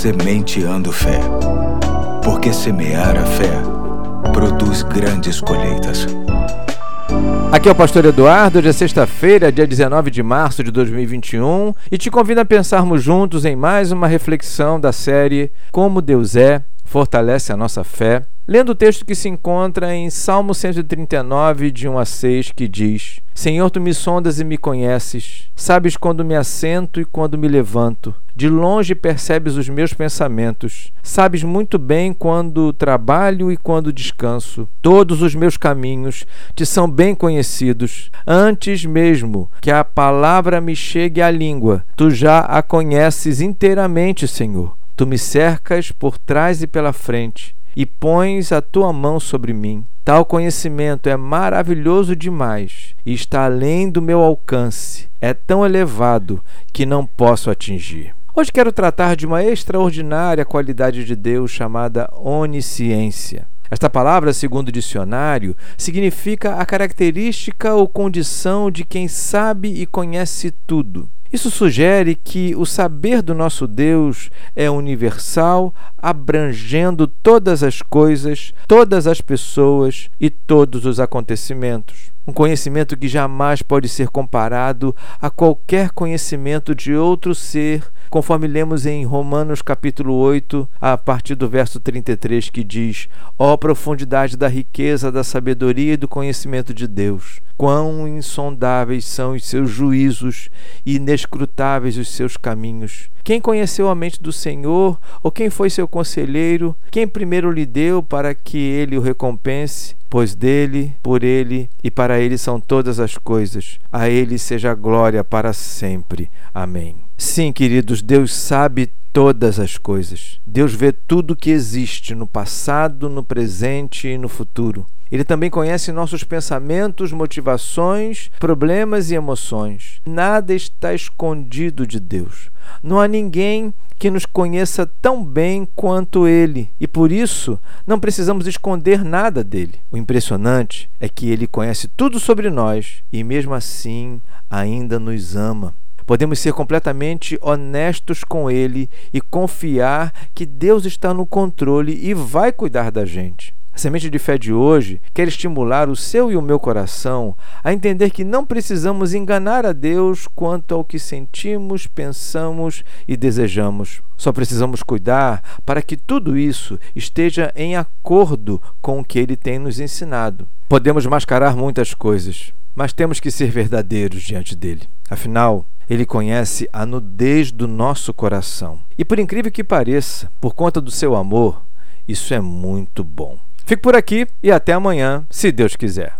Sementeando Fé. Porque semear a fé produz grandes colheitas. Aqui é o Pastor Eduardo, hoje é sexta-feira, dia 19 de março de 2021, e te convido a pensarmos juntos em mais uma reflexão da série Como Deus é, Fortalece a Nossa Fé, lendo o texto que se encontra em Salmo 139, de 1 a 6, que diz: Senhor, tu me sondas e me conheces, sabes quando me assento e quando me levanto. De longe percebes os meus pensamentos, sabes muito bem quando trabalho e quando descanso. Todos os meus caminhos te são bem conhecidos. Antes mesmo que a palavra me chegue à língua, tu já a conheces inteiramente, Senhor. Tu me cercas por trás e pela frente e pões a tua mão sobre mim. Tal conhecimento é maravilhoso demais e está além do meu alcance. É tão elevado que não posso atingir. Hoje quero tratar de uma extraordinária qualidade de Deus chamada onisciência. Esta palavra, segundo o dicionário, significa a característica ou condição de quem sabe e conhece tudo. Isso sugere que o saber do nosso Deus é universal, abrangendo todas as coisas, todas as pessoas e todos os acontecimentos. Um conhecimento que jamais pode ser comparado a qualquer conhecimento de outro ser conforme lemos em Romanos capítulo 8, a partir do verso 33, que diz: Ó oh, profundidade da riqueza, da sabedoria e do conhecimento de Deus! Quão insondáveis são os seus juízos e inescrutáveis os seus caminhos. Quem conheceu a mente do Senhor, ou quem foi seu conselheiro? Quem primeiro lhe deu para que ele o recompense? Pois dele, por ele e para ele são todas as coisas. A ele seja a glória para sempre. Amém. Sim, queridos, Deus sabe todas as coisas. Deus vê tudo que existe no passado, no presente e no futuro. Ele também conhece nossos pensamentos, motivações, problemas e emoções. Nada está escondido de Deus. Não há ninguém que nos conheça tão bem quanto Ele, e por isso não precisamos esconder nada dele. O impressionante é que Ele conhece tudo sobre nós e, mesmo assim, ainda nos ama. Podemos ser completamente honestos com Ele e confiar que Deus está no controle e vai cuidar da gente. A semente de fé de hoje quer estimular o seu e o meu coração a entender que não precisamos enganar a Deus quanto ao que sentimos, pensamos e desejamos. Só precisamos cuidar para que tudo isso esteja em acordo com o que Ele tem nos ensinado. Podemos mascarar muitas coisas, mas temos que ser verdadeiros diante dele. Afinal, ele conhece a nudez do nosso coração. E por incrível que pareça, por conta do seu amor, isso é muito bom. Fico por aqui e até amanhã, se Deus quiser.